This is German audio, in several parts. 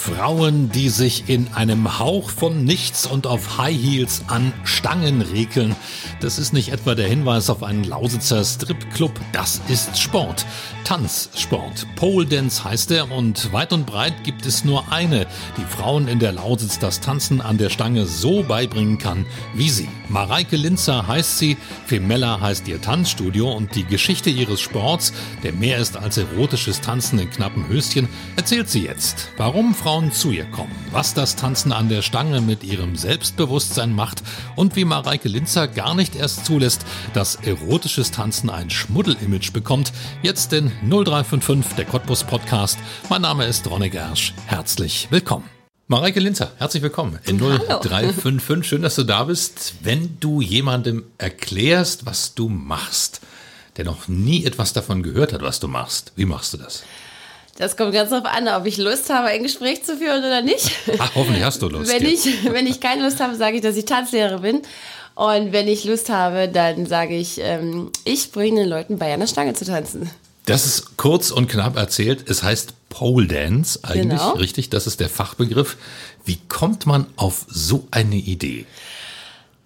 Frauen, die sich in einem Hauch von nichts und auf High Heels an Stangen regeln. Das ist nicht etwa der Hinweis auf einen Lausitzer Stripclub, das ist Sport. Tanzsport. Pole Dance heißt er und weit und breit gibt es nur eine, die Frauen in der Lausitz das Tanzen an der Stange so beibringen kann wie sie. Mareike Linzer heißt sie, Femella heißt ihr Tanzstudio und die Geschichte ihres Sports, der mehr ist als erotisches Tanzen in knappen Höschen, erzählt sie jetzt. Warum Frauen Frauen zu ihr kommen, was das Tanzen an der Stange mit ihrem Selbstbewusstsein macht und wie Mareike Linzer gar nicht erst zulässt, dass erotisches Tanzen ein Schmuddelimage bekommt. Jetzt in 0355, der Cottbus Podcast. Mein Name ist Ronny Gersch. Herzlich willkommen. Mareike Linzer, herzlich willkommen in 0355. Schön, dass du da bist. Wenn du jemandem erklärst, was du machst, der noch nie etwas davon gehört hat, was du machst, wie machst du das? Das kommt ganz darauf an, ob ich Lust habe, ein Gespräch zu führen oder nicht. Ach, hoffentlich hast du Lust. wenn, ich, wenn ich keine Lust habe, sage ich, dass ich Tanzlehrerin bin. Und wenn ich Lust habe, dann sage ich, ähm, ich bringe den Leuten bei einer Stange zu tanzen. Das ist kurz und knapp erzählt. Es heißt Pole Dance eigentlich, genau. richtig? Das ist der Fachbegriff. Wie kommt man auf so eine Idee?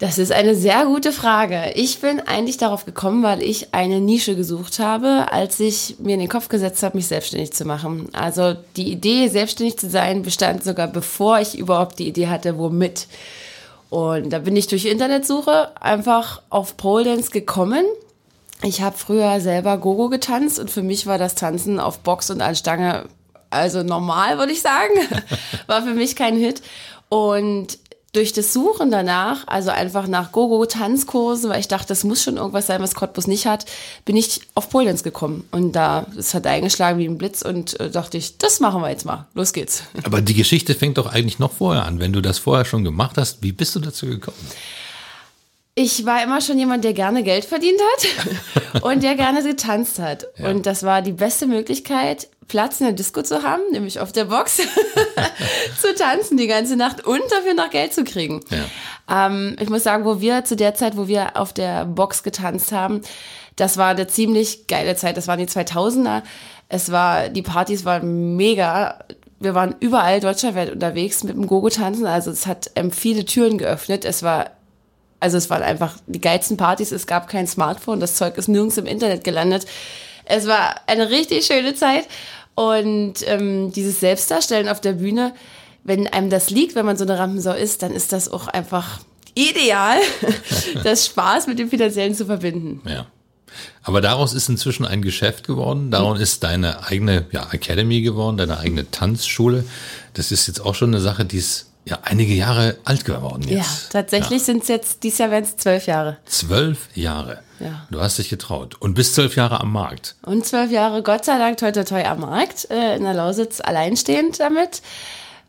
Das ist eine sehr gute Frage. Ich bin eigentlich darauf gekommen, weil ich eine Nische gesucht habe, als ich mir in den Kopf gesetzt habe, mich selbstständig zu machen. Also die Idee, selbstständig zu sein, bestand sogar bevor ich überhaupt die Idee hatte, womit. Und da bin ich durch Internetsuche einfach auf Pole Dance gekommen. Ich habe früher selber Gogo getanzt und für mich war das Tanzen auf Box und an Stange also normal, würde ich sagen. War für mich kein Hit. Und durch das Suchen danach, also einfach nach Gogo-Tanzkursen, weil ich dachte, das muss schon irgendwas sein, was Cottbus nicht hat, bin ich auf Polenz gekommen. Und da, es hat eingeschlagen wie ein Blitz und äh, dachte ich, das machen wir jetzt mal. Los geht's. Aber die Geschichte fängt doch eigentlich noch vorher an. Wenn du das vorher schon gemacht hast, wie bist du dazu gekommen? Ich war immer schon jemand, der gerne Geld verdient hat und der gerne getanzt hat. Ja. Und das war die beste Möglichkeit, Platz in der Disco zu haben, nämlich auf der Box, zu tanzen die ganze Nacht und dafür noch Geld zu kriegen. Ja. Ähm, ich muss sagen, wo wir zu der Zeit, wo wir auf der Box getanzt haben, das war eine ziemlich geile Zeit. Das waren die 2000er. Es war, die Partys waren mega. Wir waren überall deutschlandweit unterwegs mit dem Gogo-Tanzen. Also es hat ähm, viele Türen geöffnet. Es war also es waren einfach die geilsten Partys, es gab kein Smartphone, das Zeug ist nirgends im Internet gelandet. Es war eine richtig schöne Zeit und ähm, dieses Selbstdarstellen auf der Bühne, wenn einem das liegt, wenn man so eine Rampensau ist, dann ist das auch einfach ideal, das Spaß mit dem Finanziellen zu verbinden. Ja. Aber daraus ist inzwischen ein Geschäft geworden. Daraus ist deine eigene ja, Academy geworden, deine eigene Tanzschule. Das ist jetzt auch schon eine Sache, die ist ja einige Jahre alt geworden jetzt. Ja, tatsächlich ja. sind es jetzt, dieses Jahr werden es zwölf Jahre. Zwölf Jahre. Ja. Du hast dich getraut. Und bis zwölf Jahre am Markt. Und zwölf Jahre, Gott sei Dank, toi, toi, toi am Markt, äh, in der Lausitz alleinstehend damit.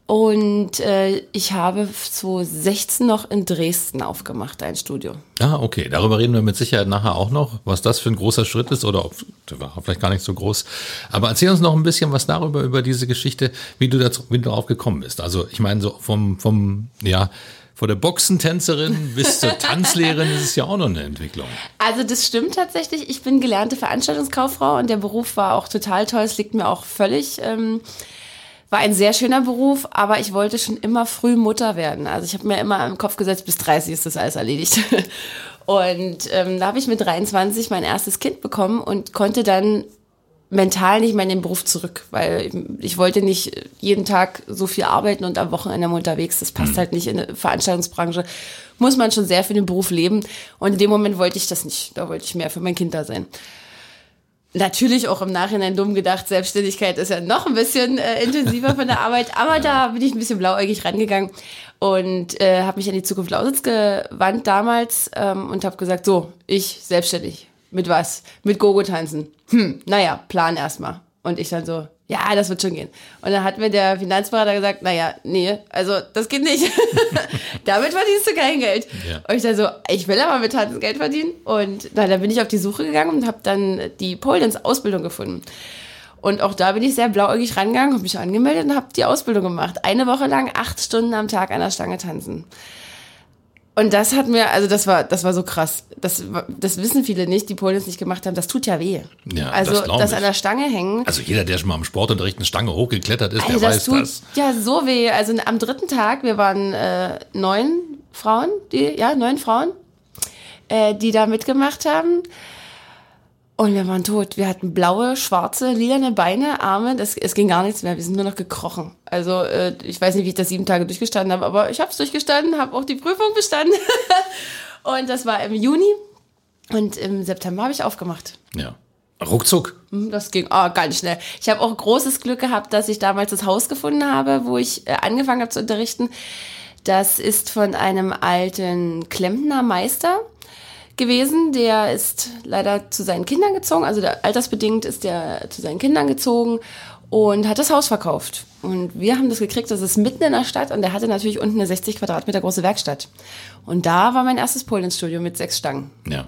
Und äh, ich habe 2016 noch in Dresden aufgemacht, ein Studio. Ah, okay. Darüber reden wir mit Sicherheit nachher auch noch, was das für ein großer Schritt ist oder ob, der war vielleicht gar nicht so groß. Aber erzähl uns noch ein bisschen was darüber, über diese Geschichte, wie du, dazu, wie du darauf gekommen bist. Also ich meine, so vom, vom, ja, von der Boxentänzerin bis zur Tanzlehrerin ist es ja auch noch eine Entwicklung. Also das stimmt tatsächlich. Ich bin gelernte Veranstaltungskauffrau und der Beruf war auch total toll. Es liegt mir auch völlig... Ähm, war ein sehr schöner Beruf, aber ich wollte schon immer früh Mutter werden. Also ich habe mir immer im Kopf gesetzt, bis 30 ist das alles erledigt. Und ähm, da habe ich mit 23 mein erstes Kind bekommen und konnte dann mental nicht mehr in den Beruf zurück, weil ich wollte nicht jeden Tag so viel arbeiten und am Wochenende unterwegs. Das passt mhm. halt nicht in eine Veranstaltungsbranche. Muss man schon sehr für den Beruf leben. Und in dem Moment wollte ich das nicht. Da wollte ich mehr für mein Kind da sein. Natürlich auch im Nachhinein dumm gedacht, Selbstständigkeit ist ja noch ein bisschen äh, intensiver von der Arbeit, aber da bin ich ein bisschen blauäugig rangegangen und äh, habe mich an die Zukunft Lausitz gewandt damals ähm, und habe gesagt, so, ich selbstständig. Mit was? Mit Gogo tanzen. Hm, naja, plan erstmal. Und ich dann so, ja, das wird schon gehen. Und dann hat mir der Finanzberater gesagt, naja, nee, also das geht nicht. Damit verdienst du kein Geld. Ja. Und ich dann so, ich will aber mit Tanzen Geld verdienen. Und na, dann bin ich auf die Suche gegangen und habe dann die Pole Dance Ausbildung gefunden. Und auch da bin ich sehr blauäugig rangegangen, habe mich angemeldet und habe die Ausbildung gemacht. Eine Woche lang acht Stunden am Tag an der Stange tanzen. Und das hat mir, also das war, das war so krass. Das, das wissen viele nicht, die Polen es nicht gemacht haben. Das tut ja weh. Ja, also das das an der Stange hängen. Also jeder, der schon mal im Sportunterricht eine Stange hochgeklettert ist, Ey, der das weiß tut das. ja so weh. Also am dritten Tag, wir waren äh, neun Frauen, die, ja, neun Frauen, äh, die da mitgemacht haben. Und wir waren tot. Wir hatten blaue, schwarze, lilane Beine, Arme. Das, es ging gar nichts mehr. Wir sind nur noch gekrochen. Also äh, ich weiß nicht, wie ich das sieben Tage durchgestanden habe, aber ich habe es durchgestanden, habe auch die Prüfung bestanden. und das war im Juni. Und im September habe ich aufgemacht. Ja. Ruckzuck. Hm, Das ging oh, ganz schnell. Ich habe auch großes Glück gehabt, dass ich damals das Haus gefunden habe, wo ich äh, angefangen habe zu unterrichten. Das ist von einem alten Klempner Meister gewesen. Der ist leider zu seinen Kindern gezogen, also der, altersbedingt ist der zu seinen Kindern gezogen und hat das Haus verkauft. Und wir haben das gekriegt, das ist mitten in der Stadt und der hatte natürlich unten eine 60 Quadratmeter große Werkstatt. Und da war mein erstes Pole-Dance-Studio mit sechs Stangen. Ja.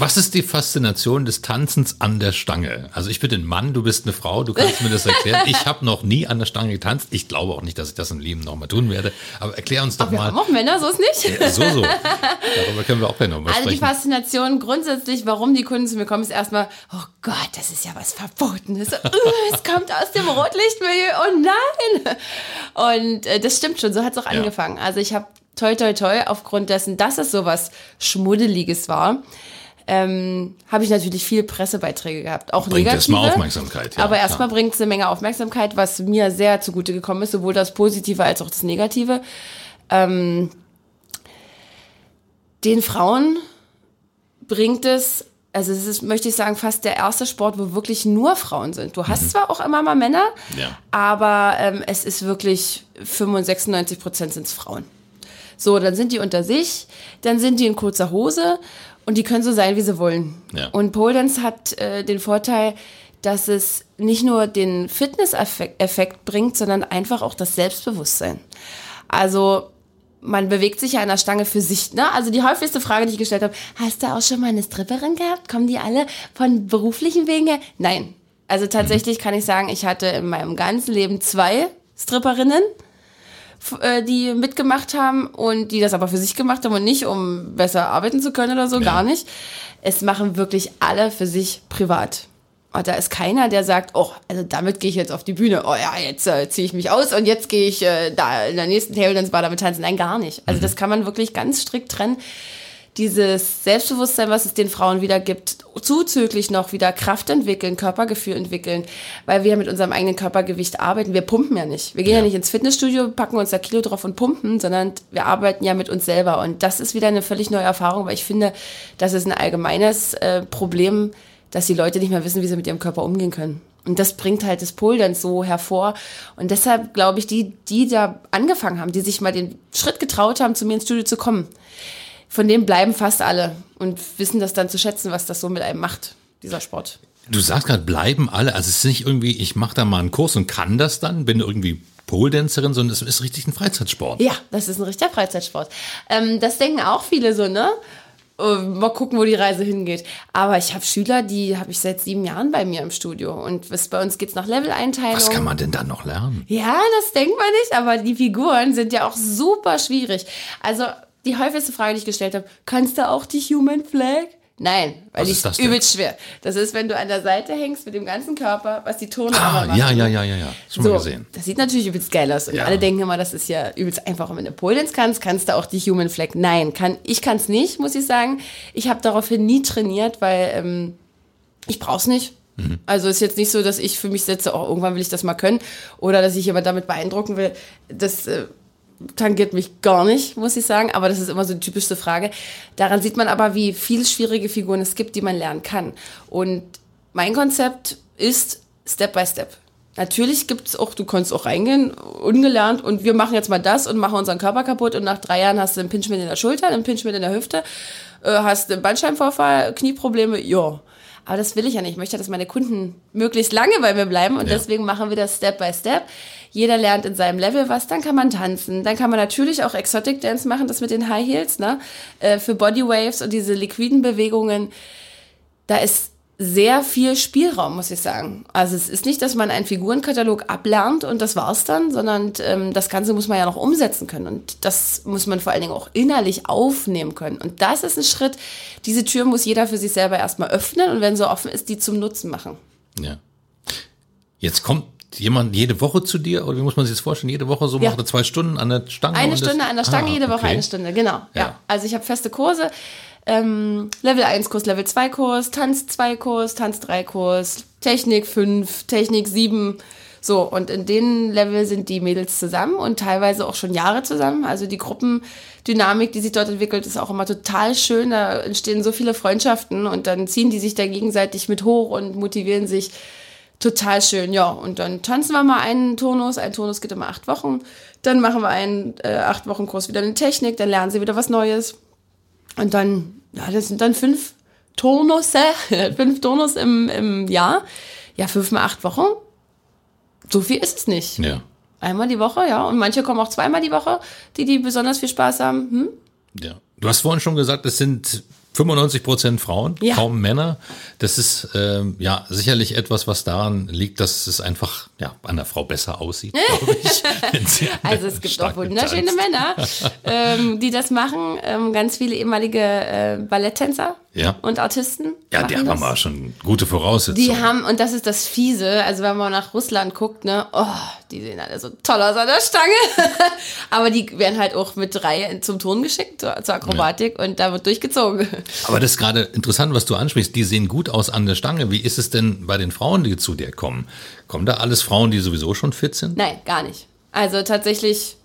Was ist die Faszination des Tanzens an der Stange? Also ich bin ein Mann, du bist eine Frau, du kannst mir das erklären. Ich habe noch nie an der Stange getanzt. Ich glaube auch nicht, dass ich das im Leben nochmal tun werde. Aber erklär uns doch Aber wir mal. haben auch Männer, so ist nicht. Ja, so, so. Darüber können wir auch gleich nochmal Also die sprechen. Faszination grundsätzlich, warum die Kunden zu mir kommen, ist erstmal, oh Gott, das ist ja was Verbotenes. Uh, es kommt aus dem Rotlichtmilieu, oh nein. Und äh, das stimmt schon, so hat es auch Ja. angefangen. Also ich habe toi toi toi, aufgrund dessen, dass es sowas Schmuddeliges war, ähm, habe ich natürlich viel Pressebeiträge gehabt, auch Bringt negative. erstmal Aufmerksamkeit, ja, aber erstmal bringt es eine Menge Aufmerksamkeit, was mir sehr zugute gekommen ist, sowohl das Positive als auch das Negative. Ähm, den Frauen bringt es, also es ist, möchte ich sagen, fast der erste Sport, wo wirklich nur Frauen sind. Du hast zwar auch immer mal Männer, Mhm. Ja. aber ähm, es ist wirklich 95, 96 Prozent sind es Frauen. So, dann sind die unter sich, dann sind die in kurzer Hose und die können so sein, wie sie wollen. Ja. Und Pole Dance hat äh, den Vorteil, dass es nicht nur den Fitness-Effekt Effekt bringt, sondern einfach auch das Selbstbewusstsein. Also man bewegt sich ja an der Stange für sich. Ne? Also die häufigste Frage, die ich gestellt habe, hast du auch schon mal eine Stripperin gehabt? Kommen die alle von beruflichen Wegen her? Nein. Also tatsächlich kann ich sagen, ich hatte in meinem ganzen Leben zwei Stripperinnen die mitgemacht haben und die das aber für sich gemacht haben und nicht, um besser arbeiten zu können oder so, gar nicht. Es machen wirklich alle für sich privat. Und da ist keiner, der sagt, oh, also damit gehe ich jetzt auf die Bühne. Oh ja, jetzt äh, ziehe ich mich aus und jetzt gehe ich äh, da in der nächsten Table Dance Bar damit tanzen. Nein, gar nicht. Also das kann man wirklich ganz strikt trennen. Dieses Selbstbewusstsein, was es den Frauen wieder gibt, zuzüglich noch wieder Kraft entwickeln, Körpergefühl entwickeln, weil wir mit unserem eigenen Körpergewicht arbeiten. Wir pumpen ja nicht. Wir gehen ja, nicht ins Fitnessstudio, packen uns da Kilo drauf und pumpen, sondern wir arbeiten ja mit uns selber. Und das ist wieder eine völlig neue Erfahrung, weil ich finde, das ist ein allgemeines äh, Problem, dass die Leute nicht mehr wissen, wie sie mit ihrem Körper umgehen können. Und das bringt halt das Pole dann so hervor. Und deshalb glaube ich, die, die da angefangen haben, die sich mal den Schritt getraut haben, zu mir ins Studio zu kommen, von denen bleiben fast alle und wissen das dann zu schätzen, was das so mit einem macht, dieser Sport. Du sagst gerade, bleiben alle. Also es ist nicht irgendwie, ich mache da mal einen Kurs und kann das dann, bin irgendwie Pole-Dancerin, sondern es ist richtig ein Freizeitsport. Ja, das ist ein richtiger Freizeitsport. Ähm, das denken auch viele so, ne? Äh, Mal gucken, wo die Reise hingeht. Aber ich habe Schüler, die habe ich seit sieben Jahren bei mir im Studio. Und was, bei uns geht's nach Level-Einteilung. Was kann man denn da noch lernen? Ja, das denkt man nicht, aber die Figuren sind ja auch super schwierig. Also die häufigste Frage, die ich gestellt habe, kannst du auch die Human Flag? Nein, weil die ist übelst schwer. Das ist, wenn du an der Seite hängst mit dem ganzen Körper, was die Turnarme Ah, machen. ja, ja, ja, ja, ja. Schon mal So, gesehen. das sieht natürlich übelst geil aus. Und Ja. alle denken immer, das ist ja übelst einfach. Und wenn du Pole kannst, kannst du auch die Human Flag. Nein, kann, ich kann es nicht, muss ich sagen. Ich habe daraufhin nie trainiert, weil ähm, ich brauch's nicht. Mhm. Also ist jetzt nicht so, dass ich für mich setze, oh, irgendwann will ich das mal können oder dass ich jemand damit beeindrucken will. Das äh, tangiert mich gar nicht, muss ich sagen. Aber das ist immer so die typischste Frage. Daran sieht man aber, wie viele schwierige Figuren es gibt, die man lernen kann. Und mein Konzept ist Step by Step. Natürlich gibt es auch, du kannst auch reingehen, ungelernt, und wir machen jetzt mal das und machen unseren Körper kaputt und nach drei Jahren hast du einen Pinchment in der Schulter, einen Pinchment in der Hüfte, äh, hast einen Bandscheibenvorfall, Knieprobleme, ja. Aber das will ich ja nicht. Ich möchte, dass meine Kunden möglichst lange bei mir bleiben und Ja. deswegen machen wir das Step by Step. Jeder lernt in seinem Level was, dann kann man tanzen, dann kann man natürlich auch Exotic Dance machen, das mit den High Heels, ne? Äh, Für Body Waves und diese liquiden Bewegungen. Da ist sehr viel Spielraum, muss ich sagen. Also es ist nicht, dass man einen Figurenkatalog ablernt und das war's dann, sondern ähm, das Ganze muss man ja noch umsetzen können. Und das muss man vor allen Dingen auch innerlich aufnehmen können. Und das ist ein Schritt, diese Tür muss jeder für sich selber erstmal öffnen und wenn sie offen ist, die zum Nutzen machen. Ja. Jetzt kommt jemand jede Woche zu dir, oder wie muss man sich das vorstellen? Jede Woche so Ja. macht er zwei Stunden an der Stange? Eine das- Stunde an der Stange, Ah, jede Woche okay. eine Stunde, genau. Ja. Ja. Also ich habe feste Kurse. Ähm, Level 1 Kurs, Level 2 Kurs, Tanz 2 Kurs, Tanz 3 Kurs, Technik 5, Technik 7. So, und in den Level sind die Mädels zusammen und teilweise auch schon Jahre zusammen. Also die Gruppendynamik, die sich dort entwickelt, ist auch immer total schön. Da entstehen so viele Freundschaften und dann ziehen die sich da gegenseitig mit hoch und motivieren sich. Total schön, ja. Und dann tanzen wir mal einen Turnus. Ein Turnus geht immer acht Wochen. Dann machen wir einen äh, acht Wochen Kurs wieder in Technik. Dann lernen sie wieder was Neues. Und dann, ja, das sind dann fünf Turnusse, fünf Turnus im, im Jahr. Ja, fünf mal acht Wochen. So viel ist es nicht. Ja. Einmal die Woche, ja. Und manche kommen auch zweimal die Woche, die, die besonders viel Spaß haben. Hm? Ja. Du hast vorhin schon gesagt, es sind 95 Prozent Frauen, Ja. kaum Männer. Das ist ähm, ja sicherlich etwas, was daran liegt, dass es einfach ja, an der Frau besser aussieht, glaube ich. Also es gibt auch wunderschöne. Männer, ähm, die das machen. Ähm, ganz viele ehemalige äh, Balletttänzer Ja. und Artisten. Ja, die haben das. aber schon gute Voraussetzungen. Die haben, und das ist das Fiese, also wenn man nach Russland guckt, ne, oh, die sehen alle so toll aus an der Stange. Aber die werden halt auch mit drei zum Turnen geschickt, zur, zur Akrobatik, und da wird durchgezogen. Aber das ist gerade interessant, was du ansprichst. Die sehen gut aus an der Stange. Wie ist es denn bei den Frauen, die zu dir kommen? Kommen da alles Frauen, die sowieso schon fit sind? Nein, gar nicht. Also tatsächlich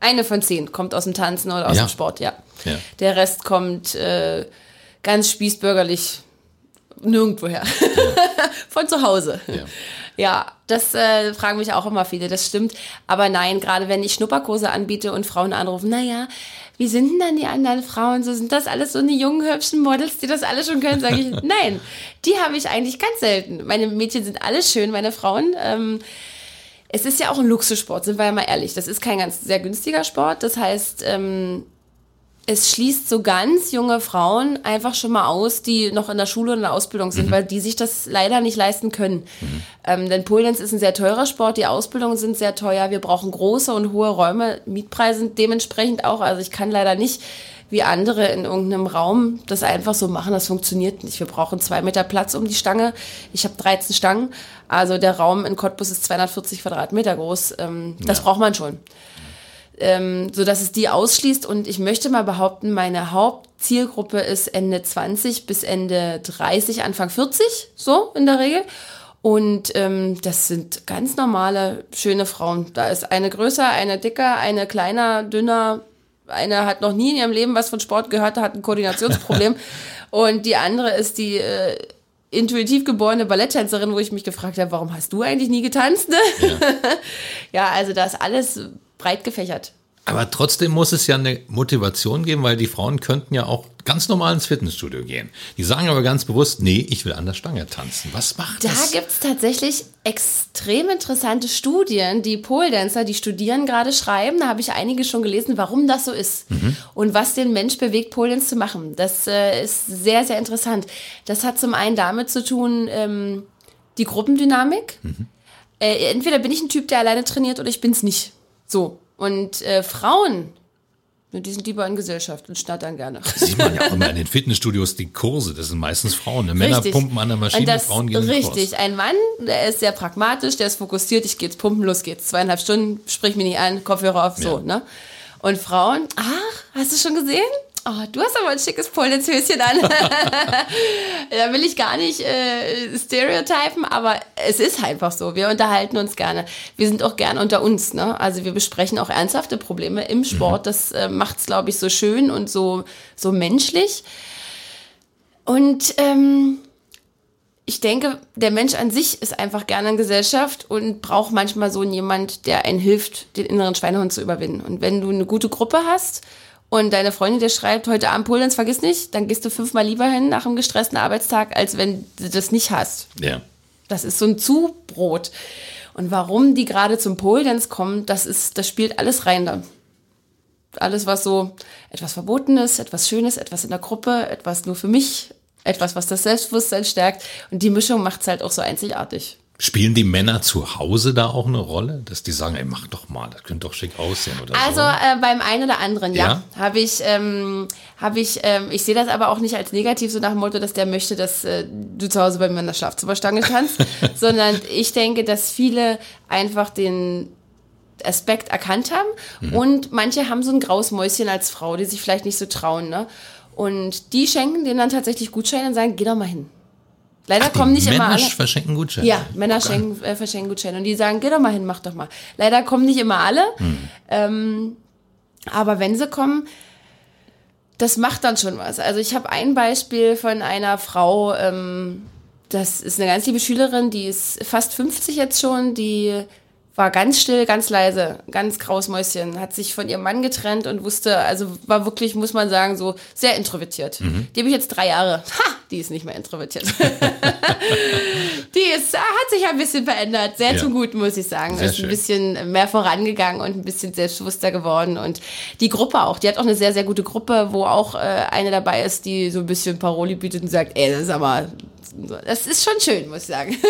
eine von zehn kommt aus dem Tanzen oder aus Ja. dem Sport, ja. Ja. Der Rest kommt äh, ganz spießbürgerlich nirgendwoher. von zu Hause. Ja. Ja, das äh, fragen mich auch immer viele, das stimmt. Aber nein, gerade wenn ich Schnupperkurse anbiete und Frauen anrufen, naja, wie sind denn dann die anderen Frauen? So sind das alles so eine jungen, hübschen Models, die das alle schon können? Sage ich, nein, die habe ich eigentlich ganz selten. Meine Mädchen sind alle schön, meine Frauen. Ähm, es ist ja auch ein Luxussport, sind wir ja mal ehrlich. Das ist kein ganz sehr günstiger Sport. Das heißt, ähm, es schließt so ganz junge Frauen einfach schon mal aus, die noch in der Schule und in der Ausbildung sind, weil die sich das leider nicht leisten können. Ähm, denn Poldance ist ein sehr teurer Sport, die Ausbildungen sind sehr teuer, wir brauchen große und hohe Räume, Mietpreise dementsprechend auch. Also ich kann leider nicht wie andere in irgendeinem Raum das einfach so machen, das funktioniert nicht. Wir brauchen zwei Meter Platz um die Stange. Ich habe 13 Stangen, also der Raum in Cottbus ist 240 Quadratmeter groß. Ähm, Das braucht man schon ähm, so dass es die ausschließt. Und ich möchte mal behaupten, meine Hauptzielgruppe ist Ende 20 bis Ende 30, Anfang 40, so in der Regel. Und ähm, das sind ganz normale, schöne Frauen. Da ist eine größer, eine dicker, eine kleiner, dünner. Eine hat noch nie in ihrem Leben was von Sport gehört, hat ein Koordinationsproblem. Und die andere ist die äh, intuitiv geborene Balletttänzerin, wo ich mich gefragt habe, warum hast du eigentlich nie getanzt? Ne? ja, also da ist alles breit gefächert. Aber trotzdem muss es ja eine Motivation geben, weil die Frauen könnten ja auch ganz normal ins Fitnessstudio gehen. Die sagen aber ganz bewusst, nee, ich will an der Stange tanzen. Was macht Da das? gibt es tatsächlich extrem interessante Studien, die Pole-Dancer, die studieren gerade schreiben. Da habe ich einige schon gelesen, warum das so ist und was den Mensch bewegt, Pole-Dance zu machen. Das äh, ist sehr, sehr interessant. Das hat zum einen damit zu tun, ähm, die Gruppendynamik. Äh, entweder bin ich ein Typ, der alleine trainiert oder ich bin es nicht. So. Und äh, Frauen, die sind lieber in Gesellschaft und schnattern gerne. Sieht man ja auch immer in den Fitnessstudios die Kurse, das sind meistens Frauen. Ne? Männer pumpen an der Maschine, Und das, Frauen gehen Richtig, Kurs. ein Mann, der ist sehr pragmatisch, der ist fokussiert, ich gehe jetzt pumpen, los geht's. Zweieinhalb Stunden, sprich mich nicht an, Kopfhörer auf, so, Ja. ne? Und Frauen, ach, hast du schon gesehen? Oh, du hast aber ein schickes Polnitzhöschen an. da will ich gar nicht äh, stereotypen, aber es ist einfach so. Wir unterhalten uns gerne. Wir sind auch gerne unter uns. Ne? Also wir besprechen auch ernsthafte Probleme im Sport. Das äh, macht es, glaube ich, so schön und so, so menschlich. Und ähm, ich denke, der Mensch an sich ist einfach gerne in Gesellschaft und braucht manchmal so jemand, der einen hilft, den inneren Schweinehund zu überwinden. Und wenn du eine gute Gruppe hast und deine Freundin dir schreibt, heute Abend Polens, vergiss nicht, dann gehst du fünfmal lieber hin nach einem gestressten Arbeitstag, als wenn du das nicht hast. Ja. Das ist so ein Zubrot. Und warum die gerade zum Pole kommen, das ist, das spielt alles rein da. Alles, was so etwas Verbotenes, etwas Schönes, etwas in der Gruppe, etwas nur für mich, etwas, was das Selbstbewusstsein stärkt. Und die Mischung macht es halt auch so einzigartig. Spielen die Männer zu Hause da auch eine Rolle, dass die sagen, ey, mach doch mal, das könnte doch schick aussehen oder Also so? äh, beim einen oder anderen, ja, Ja? habe ich, ähm, habe ich, ähm, ich sehe das aber auch nicht als negativ so nach dem Motto, dass der möchte, dass äh, du zu Hause bei mir in der Schlafzimmerstange tanzt, sondern ich denke, dass viele einfach den Aspekt erkannt haben Mhm. und manche haben so ein graues Mäuschen als Frau, die sich vielleicht nicht so trauen, ne? Und die schenken denen dann tatsächlich Gutscheine und sagen, geh doch mal hin. Leider Die kommen nicht Männer immer alle. verschenken Gutscheine. Ja, Männer Okay. schenken, äh, verschenken Gutscheine und die sagen, geh doch mal hin, mach doch mal. Leider kommen nicht immer alle, ähm, aber wenn sie kommen, das macht dann schon was. Also ich habe ein Beispiel von einer Frau, ähm, das ist eine ganz liebe Schülerin, die ist fast 50 jetzt schon, die war ganz still, ganz leise, ganz graues Mäuschen, hat sich von ihrem Mann getrennt und wusste, also war wirklich, muss man sagen, so sehr introvertiert. Die habe ich jetzt drei Jahre. Ha, die ist nicht mehr introvertiert. die ist, hat sich ein bisschen verändert, sehr Ja. zum Guten, muss ich sagen. Sehr ist schön. ein bisschen mehr vorangegangen und ein bisschen selbstbewusster geworden. Und die Gruppe auch, die hat auch eine sehr, sehr gute Gruppe, wo auch äh, eine dabei ist, die so ein bisschen Paroli bietet und sagt, ey, das ist aber, das ist schon schön, muss ich sagen.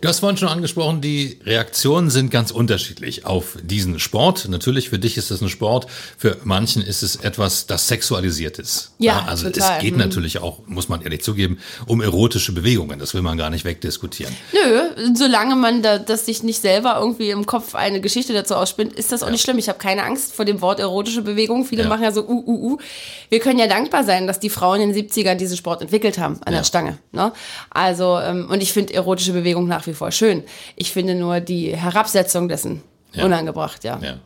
Du hast vorhin schon angesprochen, die Reaktionen sind ganz unterschiedlich auf diesen Sport. Natürlich, für dich ist es ein Sport, für manchen ist es etwas, das sexualisiert ist. Ja, also total. es geht Mhm. natürlich auch, muss man ehrlich zugeben, um erotische Bewegungen. Das will man gar nicht wegdiskutieren. Nö, solange man da, dass sich nicht selber irgendwie im Kopf eine Geschichte dazu ausspinnt, ist das auch nicht schlimm. Ich habe keine Angst vor dem Wort erotische Bewegung. Viele Ja. machen ja so uh, uh, uh. Wir können ja dankbar sein, dass die Frauen in den 70ern diesen Sport entwickelt haben an Ja. der Stange. Ne? Also, ähm, und ich finde erotische Bewegung nach wie vor schön. Ich finde nur die Herabsetzung dessen Ja. unangebracht, ja. Ja.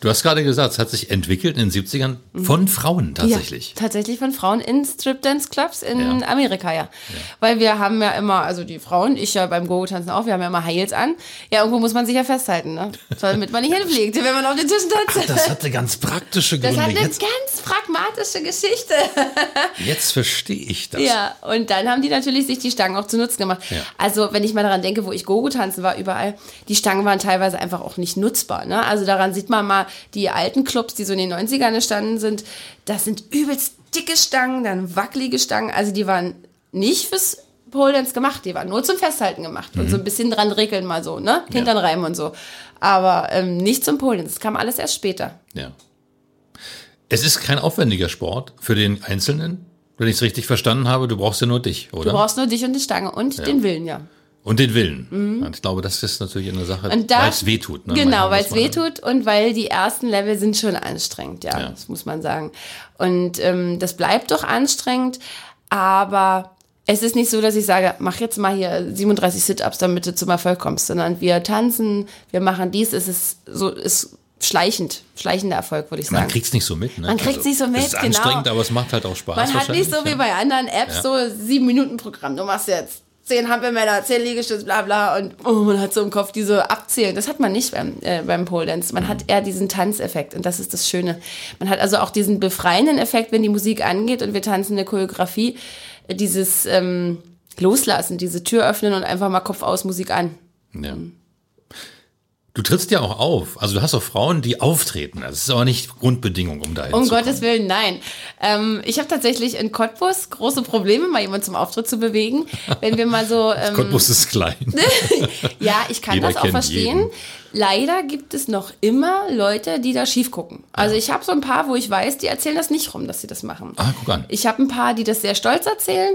Du hast gerade gesagt, es hat sich entwickelt in den 70ern von Frauen tatsächlich. Ja, tatsächlich von Frauen in Strip-Dance-Clubs in Ja. Amerika, ja. Weil wir haben ja immer, also die Frauen, ich ja beim Go-Tanzen auch, wir haben ja immer Heils an. Ja, irgendwo muss man sich ja festhalten, ne? Damit man nicht hinfliegt, wenn man auf den Tischen tanzt. Das hatte ganz praktische Das Gründe. hat eine Jetzt, ganz pragmatische Geschichte. jetzt verstehe ich das. Ja, und dann haben die natürlich sich die Stangen auch zu Nutzen gemacht. Ja. Also, wenn ich mal daran denke, wo ich Gogo tanzen war, überall, die Stangen waren teilweise einfach auch nicht nutzbar. Ne? Also daran sieht man mal, die alten Clubs, die so in den 90ern entstanden sind, das sind übelst dicke Stangen, dann wackelige Stangen. Also die waren nicht fürs Pole Dance gemacht, die waren nur zum Festhalten gemacht und so ein bisschen dran regeln mal so, ne? Hintern reiben und so. Aber ähm, nicht zum Pole Dance, das kam alles erst später. Ja. Es ist kein aufwendiger Sport für den Einzelnen. Wenn ich es richtig verstanden habe, du brauchst ja nur dich, oder? Du brauchst nur dich und die Stange und den Willen, ja. Und den Willen. Und ich glaube, das ist natürlich eine Sache, Mhm. Weil es wehtut. Ne? Genau, weil es wehtut und weil die ersten Level sind schon anstrengend, ja, Ja. das muss man sagen. Und ähm, das bleibt doch anstrengend, aber es ist nicht so, dass ich sage, mach jetzt mal hier 37 Sit-Ups, damit du zum Erfolg kommst, sondern wir tanzen, wir machen dies, es ist so, ist schleichend, schleichender Erfolg, würde ich Man sagen. kriegt's nicht so mit. Ne? Man kriegt's nicht so mit, Es ist genau. anstrengend, aber es macht halt auch Spaß. Man hat nicht so wie ja. bei anderen Apps so sieben Minuten Programm. Du machst jetzt zehn Hampelmänner, zehn Liegestütze, bla bla und oh, man hat so im Kopf diese Abzählen. Das hat man nicht beim, äh, beim Pole Dance. Man hat eher diesen Tanzeffekt und das ist das Schöne. Man hat also auch diesen befreienden Effekt, wenn die Musik angeht und wir tanzen eine Choreografie. Dieses ähm, Loslassen, diese Tür öffnen und einfach mal Kopf aus Musik an. Ja. Du trittst ja auch auf. Also du hast auch Frauen, die auftreten. Das ist aber nicht Grundbedingung, um dahin Um. Gottes Willen, nein. Ähm, ich habe tatsächlich in Cottbus große Probleme, mal jemanden zum Auftritt zu bewegen. Wenn wir mal so. Ähm, Cottbus ist klein. Ja, ich kann Jeder das auch verstehen. jeden. Leider gibt es noch immer Leute, die da schief gucken. Also ich habe so ein paar, wo ich weiß, die erzählen das nicht rum, dass sie das machen. Ah, guck an. Ich habe ein paar, die das sehr stolz erzählen,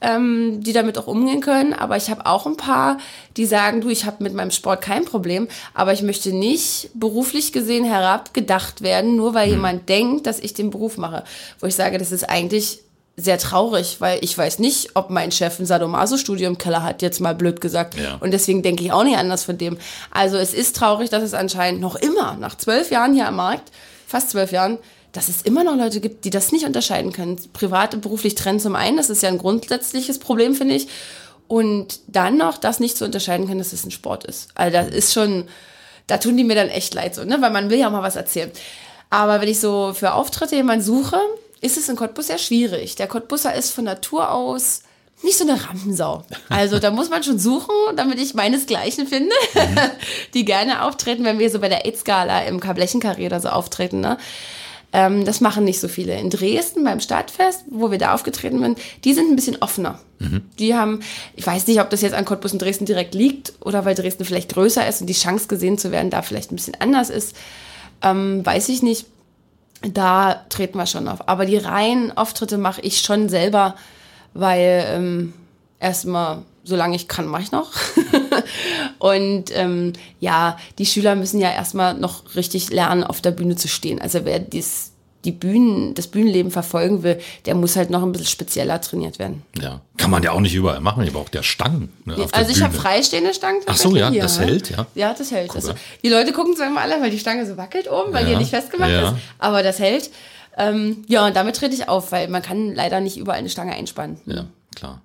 ähm, die damit auch umgehen können. Aber ich habe auch ein paar, die sagen, du, ich habe mit meinem Sport kein Problem, aber ich möchte nicht beruflich gesehen herabgedacht werden, nur Hm. weil jemand denkt, dass ich den Beruf mache. Wo ich sage, das ist eigentlich sehr traurig, weil ich weiß nicht, ob mein Chef ein Sadomaso-Studio im Keller hat, jetzt mal blöd gesagt. Ja. Und deswegen denke ich auch nicht anders von dem. Also es ist traurig, dass es anscheinend noch immer, nach zwölf Jahren hier am Markt, fast zwölf Jahren, dass es immer noch Leute gibt, die das nicht unterscheiden können. Privat und beruflich trennen zum einen, das ist ja ein grundsätzliches Problem, finde ich. Und dann noch das nicht zu unterscheiden können, dass es ein Sport ist. Also das ist schon, da tun die mir dann echt leid so, ne? Weil man will ja auch mal was erzählen. Aber wenn ich so für Auftritte jemanden suche, ist es in Cottbus sehr schwierig. Der Cottbusser ist von Natur aus nicht so eine Rampensau. Also da muss man schon suchen, damit ich meinesgleichen finde, mhm. die gerne auftreten, wenn wir so bei der AIDS-Gala im Kablechenkarrier oder so auftreten. Ne? Ähm, das machen nicht so viele. In Dresden beim Stadtfest, wo wir da aufgetreten sind, die sind ein bisschen offener. Mhm. Die haben, ich weiß nicht, ob das jetzt an Cottbus und Dresden direkt liegt oder weil Dresden vielleicht größer ist und die Chance gesehen zu werden da vielleicht ein bisschen anders ist. Ähm, weiß ich nicht. Da treten wir schon auf. Aber die reinen Auftritte mache ich schon selber, weil ähm, erstmal solange ich kann, mache ich noch. und ähm, ja, die Schüler müssen ja erstmal noch richtig lernen, auf der Bühne zu stehen. Also wer dies, die Bühnen, das Bühnenleben verfolgen will, der muss halt noch ein bisschen spezieller trainiert werden. Ja, kann man ja auch nicht überall machen. Ich braucht ja Stangen. Ne, also ich habe freistehende Stangen. Ach so, ja, hier, das ne? hält, ja. Ja, das hält. Also, die Leute gucken zwar immer alle, weil die Stange so wackelt oben, weil ja, die nicht festgemacht ja. ist, aber das hält. Ähm, ja, und damit trete ich auf, weil man kann leider nicht überall eine Stange einspannen. Ja, klar.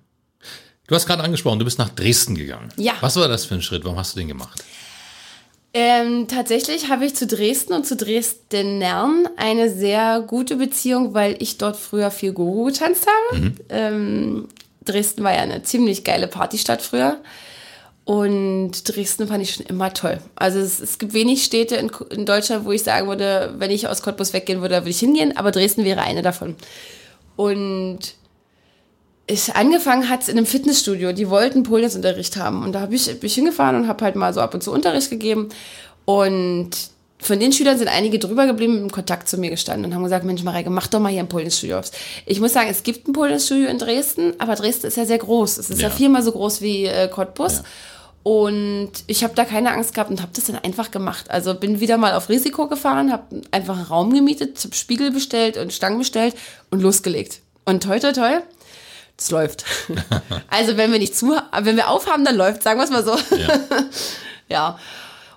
Du hast gerade angesprochen, du bist nach Dresden gegangen. Ja. Was war das für ein Schritt? Warum hast du den gemacht? Ähm, tatsächlich habe ich zu Dresden und zu Dresden-Nern eine sehr gute Beziehung, weil ich dort früher viel Gogo getanzt habe. Mhm. Ähm, Dresden war ja eine ziemlich geile Partystadt früher. Und Dresden fand ich schon immer toll. Also es, es gibt wenig Städte in, in, Deutschland, wo ich sagen würde, wenn ich aus Cottbus weggehen würde, würde ich hingehen, aber Dresden wäre eine davon. Und ich angefangen hat es in einem Fitnessstudio. Die wollten Polnischunterricht haben. Und da hab ich, bin ich hingefahren und habe halt mal so ab und zu Unterricht gegeben. Und von den Schülern sind einige drüber geblieben, im Kontakt zu mir gestanden und haben gesagt, Mensch, Mareike, mach doch mal hier ein Polnischstudio auf. Ich muss sagen, es gibt ein Polnischstudio in Dresden, aber Dresden ist ja sehr groß. Es ist ja, ja viermal so groß wie äh, Cottbus. Ja. Und ich habe da keine Angst gehabt und habe das dann einfach gemacht. Also bin wieder mal auf Risiko gefahren, habe einfach einen Raum gemietet, Spiegel bestellt und Stangen bestellt und losgelegt. Und toi, toi, toi, es läuft. also wenn wir nicht zu, wenn wir aufhaben, dann läuft, sagen wir es mal so. Ja. ja.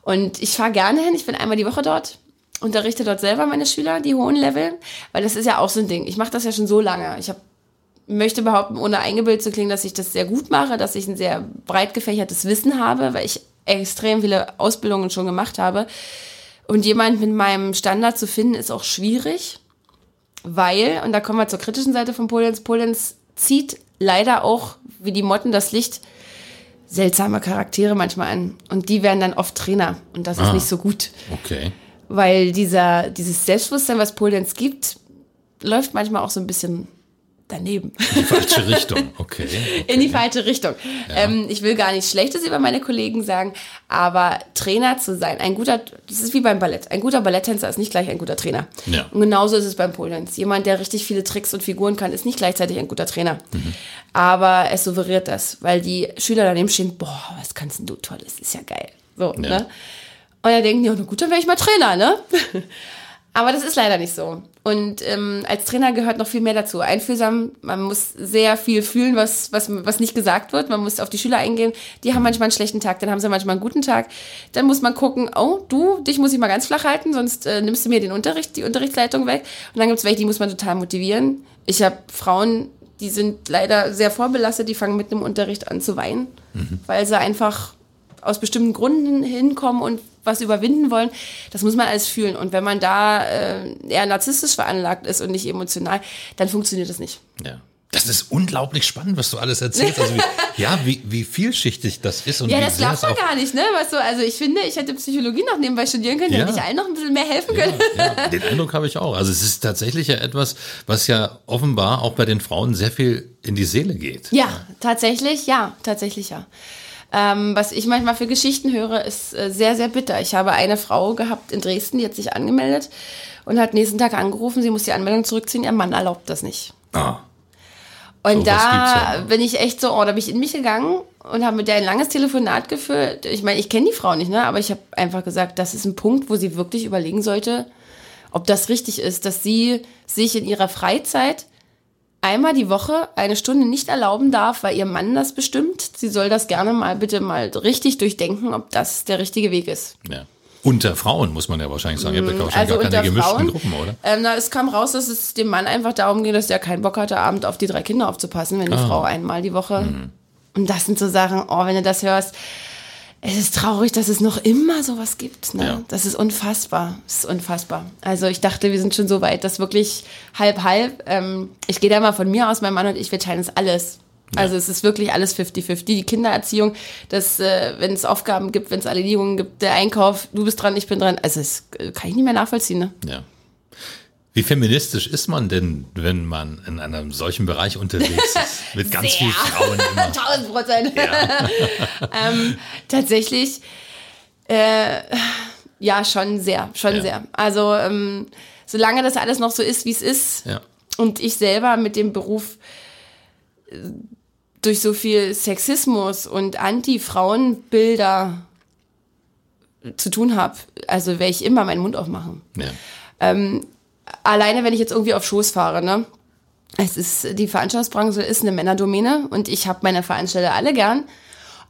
Und ich fahre gerne hin. Ich bin einmal die Woche dort, unterrichte dort selber meine Schüler, die hohen Level, weil das ist ja auch so ein Ding. Ich mache das ja schon so lange. Ich habe möchte behaupten, ohne eingebildet zu klingen, dass ich das sehr gut mache, dass ich ein sehr breit gefächertes Wissen habe, weil ich extrem viele Ausbildungen schon gemacht habe. Und jemand mit meinem Standard zu finden, ist auch schwierig, weil, und da kommen wir zur kritischen Seite von Polens, Polens zieht leider auch wie die Motten das Licht seltsame Charaktere manchmal an. Und die werden dann oft Trainer. Und das ah, ist nicht so gut. Okay. Weil dieser, dieses Selbstbewusstsein, was Pole gibt, läuft manchmal auch so ein bisschen daneben. In die falsche Richtung, okay. okay. In die falsche Richtung. Ja. Ähm, ich will gar nichts Schlechtes über meine Kollegen sagen, aber Trainer zu sein, ein guter, das ist wie beim Ballett. Ein guter Balletttänzer ist nicht gleich ein guter Trainer. Ja. Und genauso ist es beim Polenz. Jemand, der richtig viele Tricks und Figuren kann, ist nicht gleichzeitig ein guter Trainer. Mhm. Aber es souveriniert das, weil die Schüler daneben stehen, boah, was kannst denn du toll, das ist ja geil. So, ja. ne? Und dann denken die, na gut, dann wäre ich mal Trainer, ne? Aber das ist leider nicht so. Und ähm, als Trainer gehört noch viel mehr dazu. Einfühlsam, man muss sehr viel fühlen, was, was, was nicht gesagt wird. Man muss auf die Schüler eingehen. Die haben manchmal einen schlechten Tag, dann haben sie manchmal einen guten Tag. Dann muss man gucken, oh, du, dich muss ich mal ganz flach halten, sonst äh, nimmst du mir den Unterricht, die Unterrichtsleitung weg. Und dann gibt's welche, die muss man total motivieren. Ich habe Frauen, die sind leider sehr vorbelastet, die fangen mit dem Unterricht an zu weinen, mhm. weil sie einfach aus bestimmten Gründen hinkommen und was überwinden wollen, das muss man alles fühlen. Und wenn man da äh, eher narzisstisch veranlagt ist und nicht emotional, dann funktioniert das nicht. Ja. Das ist unglaublich spannend, was du alles erzählst. Also wie, ja, wie, wie vielschichtig das ist. Und ja, das glaubt man gar nicht, ne? Was so, also ich finde, ich hätte Psychologie noch nebenbei studieren können, ja. hätte ich allen noch ein bisschen mehr helfen können. Ja, ja. Den Eindruck habe ich auch. Also es ist tatsächlich ja etwas, was ja offenbar auch bei den Frauen sehr viel in die Seele geht. Ja, tatsächlich, ja, tatsächlich, ja. Ähm, was ich manchmal für Geschichten höre, ist äh, sehr, sehr bitter. Ich habe eine Frau gehabt in Dresden, die hat sich angemeldet und hat nächsten Tag angerufen, sie muss die Anmeldung zurückziehen, ihr Mann erlaubt das nicht. Ah. Und so, da ja bin ich echt so, oh, da bin ich in mich gegangen und habe mit der ein langes Telefonat geführt. Ich meine, ich kenne die Frau nicht, ne? aber ich habe einfach gesagt, das ist ein Punkt, wo sie wirklich überlegen sollte, ob das richtig ist, dass sie sich in ihrer Freizeit einmal die Woche eine Stunde nicht erlauben darf, weil ihr Mann das bestimmt. Sie soll das gerne mal bitte mal richtig durchdenken, ob das der richtige Weg ist. Ja. Unter Frauen muss man ja wahrscheinlich sagen. Ihr habt ja wahrscheinlich also gar keine gemischten Frauen, Gruppen, oder? Ähm, na, es kam raus, dass es dem Mann einfach darum ging, dass er keinen Bock hatte, abend auf die drei Kinder aufzupassen, wenn die ah. Frau einmal die Woche. Mhm. Und das sind so Sachen, oh, wenn du das hörst, es ist traurig, dass es noch immer sowas gibt. Ne? Ja. Das ist unfassbar. Das ist unfassbar. Also ich dachte, wir sind schon so weit, dass wirklich halb halb. Ähm, ich gehe da mal von mir aus, mein Mann und ich, wir teilen das alles. Also es ist wirklich alles 50-50. Die Kindererziehung, dass äh, wenn es Aufgaben gibt, wenn es Erledigungen gibt, der Einkauf, du bist dran, ich bin dran. Also das äh, kann ich nicht mehr nachvollziehen. Ne? Ja. Wie feministisch ist man denn, wenn man in einem solchen Bereich unterwegs ist? Mit ganz vielen Frauen immer. 1000 Prozent. ähm, tatsächlich, äh, ja, schon sehr, schon Ja. sehr. Also, ähm, solange das alles noch so ist, wie es ist, Ja. und ich selber mit dem Beruf äh, durch so viel Sexismus und Anti-Frauenbilder zu tun habe, also werde ich immer meinen Mund aufmachen Ja. Alleine wenn ich jetzt irgendwie auf Schoß fahre, ne? Es ist, die Veranstaltungsbranche ist eine Männerdomäne und ich habe meine Veranstalter alle gern,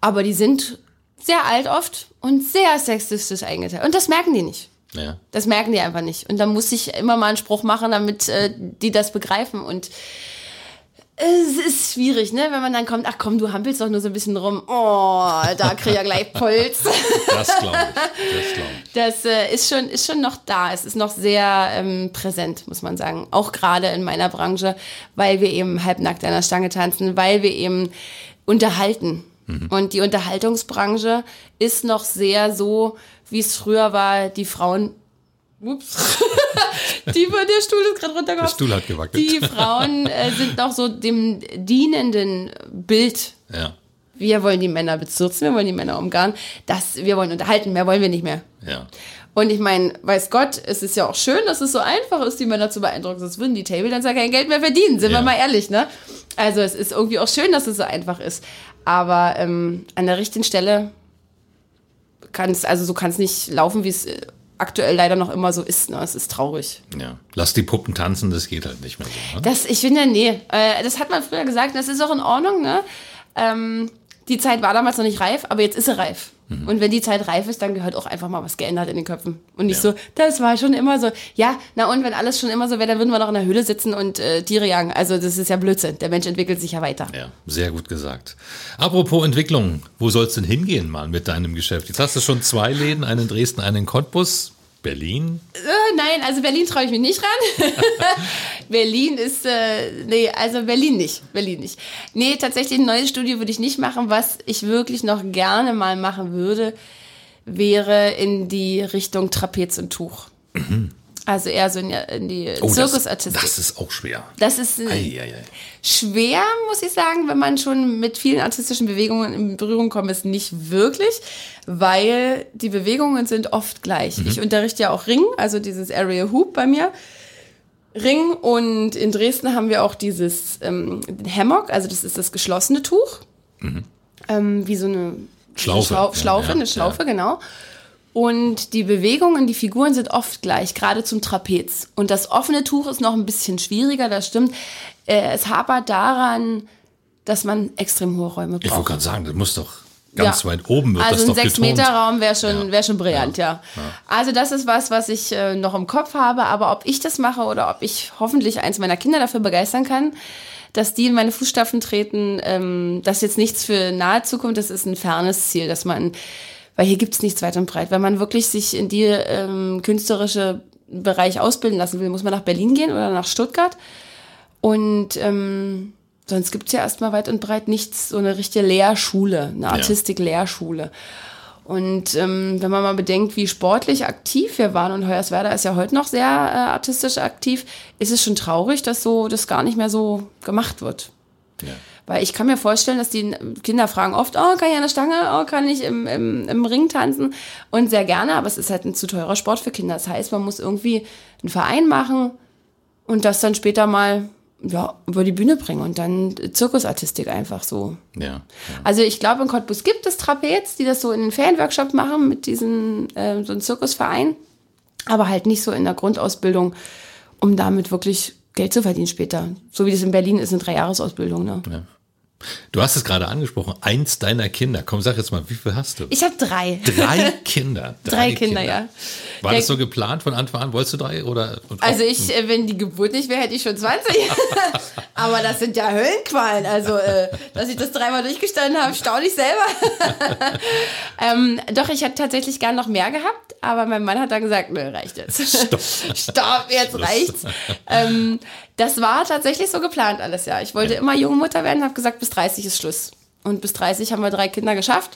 aber die sind sehr alt oft und sehr sexistisch eingeteilt. Und das merken die nicht. Ja. Das merken die einfach nicht. Und da muss ich immer mal einen Spruch machen, damit äh, die das begreifen. Und es ist schwierig, ne? Wenn man dann kommt, ach komm, du hampelst doch nur so ein bisschen rum. Oh, da krieg ich ja gleich Puls. Das glaube ich. Das glaube ich. Das äh, ist, schon, ist schon noch da. Es ist noch sehr ähm, präsent, muss man sagen. Auch gerade in meiner Branche, weil wir eben halbnackt an der Stange tanzen, weil wir eben unterhalten. Und die Unterhaltungsbranche ist noch sehr so, wie es früher war, die Frauen. Ups. die, der Stuhl ist gerade Der runtergekommen. Stuhl hat gewackelt. Die Frauen äh, sind noch so dem dienenden Bild Ja. wir wollen die Männer bezirzen, wir wollen die Männer umgarnen. Das, wir wollen unterhalten, mehr wollen wir nicht mehr. Ja. Und ich meine, weiß Gott, es ist ja auch schön, dass es so einfach ist, die Männer zu beeindrucken, sonst würden die Table dann kein Geld mehr verdienen, sind Ja. wir mal ehrlich, ne? Also es ist irgendwie auch schön, dass es so einfach ist. Aber ähm, an der richtigen Stelle kann es, also so kann es nicht laufen, wie es äh, aktuell leider noch immer so ist. Ne? Es ist traurig. Ja. Lass die Puppen tanzen, das geht halt nicht mehr so. Ne? Das, ich finde, nee, äh, das hat man früher gesagt, das ist auch in Ordnung, ne? Ähm, die Zeit war damals noch nicht reif, aber jetzt ist sie reif. Und wenn die Zeit reif ist, dann gehört auch einfach mal was geändert in den Köpfen. Und nicht Ja. so, das war schon immer so. Ja, na und wenn alles schon immer so wäre, dann würden wir noch in der Höhle sitzen und äh, Tiere jagen. Also das ist ja Blödsinn. Der Mensch entwickelt sich ja weiter. Ja, sehr gut gesagt. Apropos Entwicklung, wo soll es denn hingehen mal mit deinem Geschäft? Jetzt hast du schon zwei Läden, einen in Dresden, einen in Cottbus, Berlin. Äh, nein, also Berlin traue ich mich nicht ran. Berlin ist, äh, nee, also Berlin nicht. Berlin nicht. Nee, tatsächlich ein neues Studio würde ich nicht machen. Was ich wirklich noch gerne mal machen würde, wäre in die Richtung Trapez und Tuch. Also eher so in, die- in die Oh, das, Zirkusartistik. das ist auch schwer. Das ist äh, Ei, ei, ei. schwer, muss ich sagen, wenn man schon mit vielen artistischen Bewegungen in Berührung kommt, ist nicht wirklich, weil die Bewegungen sind oft gleich. Ich unterrichte ja auch Ring, also dieses Area Hoop bei mir. Ring und in Dresden haben wir auch dieses ähm, Hammock, also das ist das geschlossene Tuch. Ähm, wie so eine Schlaufe. Schlau Ja, Schlaufe, ja, eine Schlaufe, genau. Und die Bewegungen, die Figuren sind oft gleich, gerade zum Trapez. Und das offene Tuch ist noch ein bisschen schwieriger, das stimmt. Äh, es hapert daran, dass man extrem hohe Räume Ich wollte braucht. gerade sagen, das muss doch ganz Ja. weit oben wird Also das ein doch betont. 6-Meter-Raum wäre schon, wär schon brillant, ja. Also das ist was, was ich äh, noch im Kopf habe, aber ob ich das mache oder ob ich hoffentlich eins meiner Kinder dafür begeistern kann, dass die in meine Fußstapfen treten, ähm, das ist jetzt nichts für nahe Zukunft, das ist ein fernes Ziel, dass man, weil hier gibt's nichts weit und breit. Wenn man wirklich sich in die ähm, künstlerische Bereich ausbilden lassen will, muss man nach Berlin gehen oder nach Stuttgart. Und ähm, sonst gibt's ja erstmal weit und breit nichts, so eine richtige Lehrschule, eine Artistik-Lehrschule. Und ähm, wenn man mal bedenkt, wie sportlich aktiv wir waren, und Hoyerswerda ist ja heute noch sehr äh, artistisch aktiv, ist es schon traurig, dass so das gar nicht mehr so gemacht wird. Ja. Weil ich kann mir vorstellen, dass die Kinder fragen oft, oh, kann ich an der Stange, oh, kann ich im, im, im Ring tanzen? Und sehr gerne, aber es ist halt ein zu teurer Sport für Kinder. Das heißt, man muss irgendwie einen Verein machen und das dann später mal ja, über die Bühne bringen und dann Zirkusartistik einfach so. Ja, ja. Also ich glaube, in Cottbus gibt es Trapez, die das so in den Ferienworkshop machen mit diesem äh, so einem Zirkusverein, aber halt nicht so in der Grundausbildung, um damit wirklich Geld zu verdienen später. So wie das in Berlin ist, eine Dreijahresausbildung. Ne? Ja. Du hast es gerade angesprochen, eins deiner Kinder. Komm, sag jetzt mal, wie viel hast du? Ich habe drei. Drei Kinder. Drei, Kinder, ja. War Der- das so geplant von Anfang an? Wolltest du drei oder? Also ich, äh, wenn die Geburt nicht wäre, hätte ich schon 20. Aber das sind ja Höllenqualen. Also, äh, dass ich das dreimal durchgestanden habe, staune ich selber. ähm, doch, ich hätte tatsächlich gern noch mehr gehabt, aber mein Mann hat dann gesagt, nö, reicht jetzt. Stopp. Stopp, jetzt reicht's. ähm, das war tatsächlich so geplant alles, ja. Ich wollte immer junge Mutter werden, habe gesagt, bis 30 ist Schluss. Und bis 30 haben wir drei Kinder geschafft.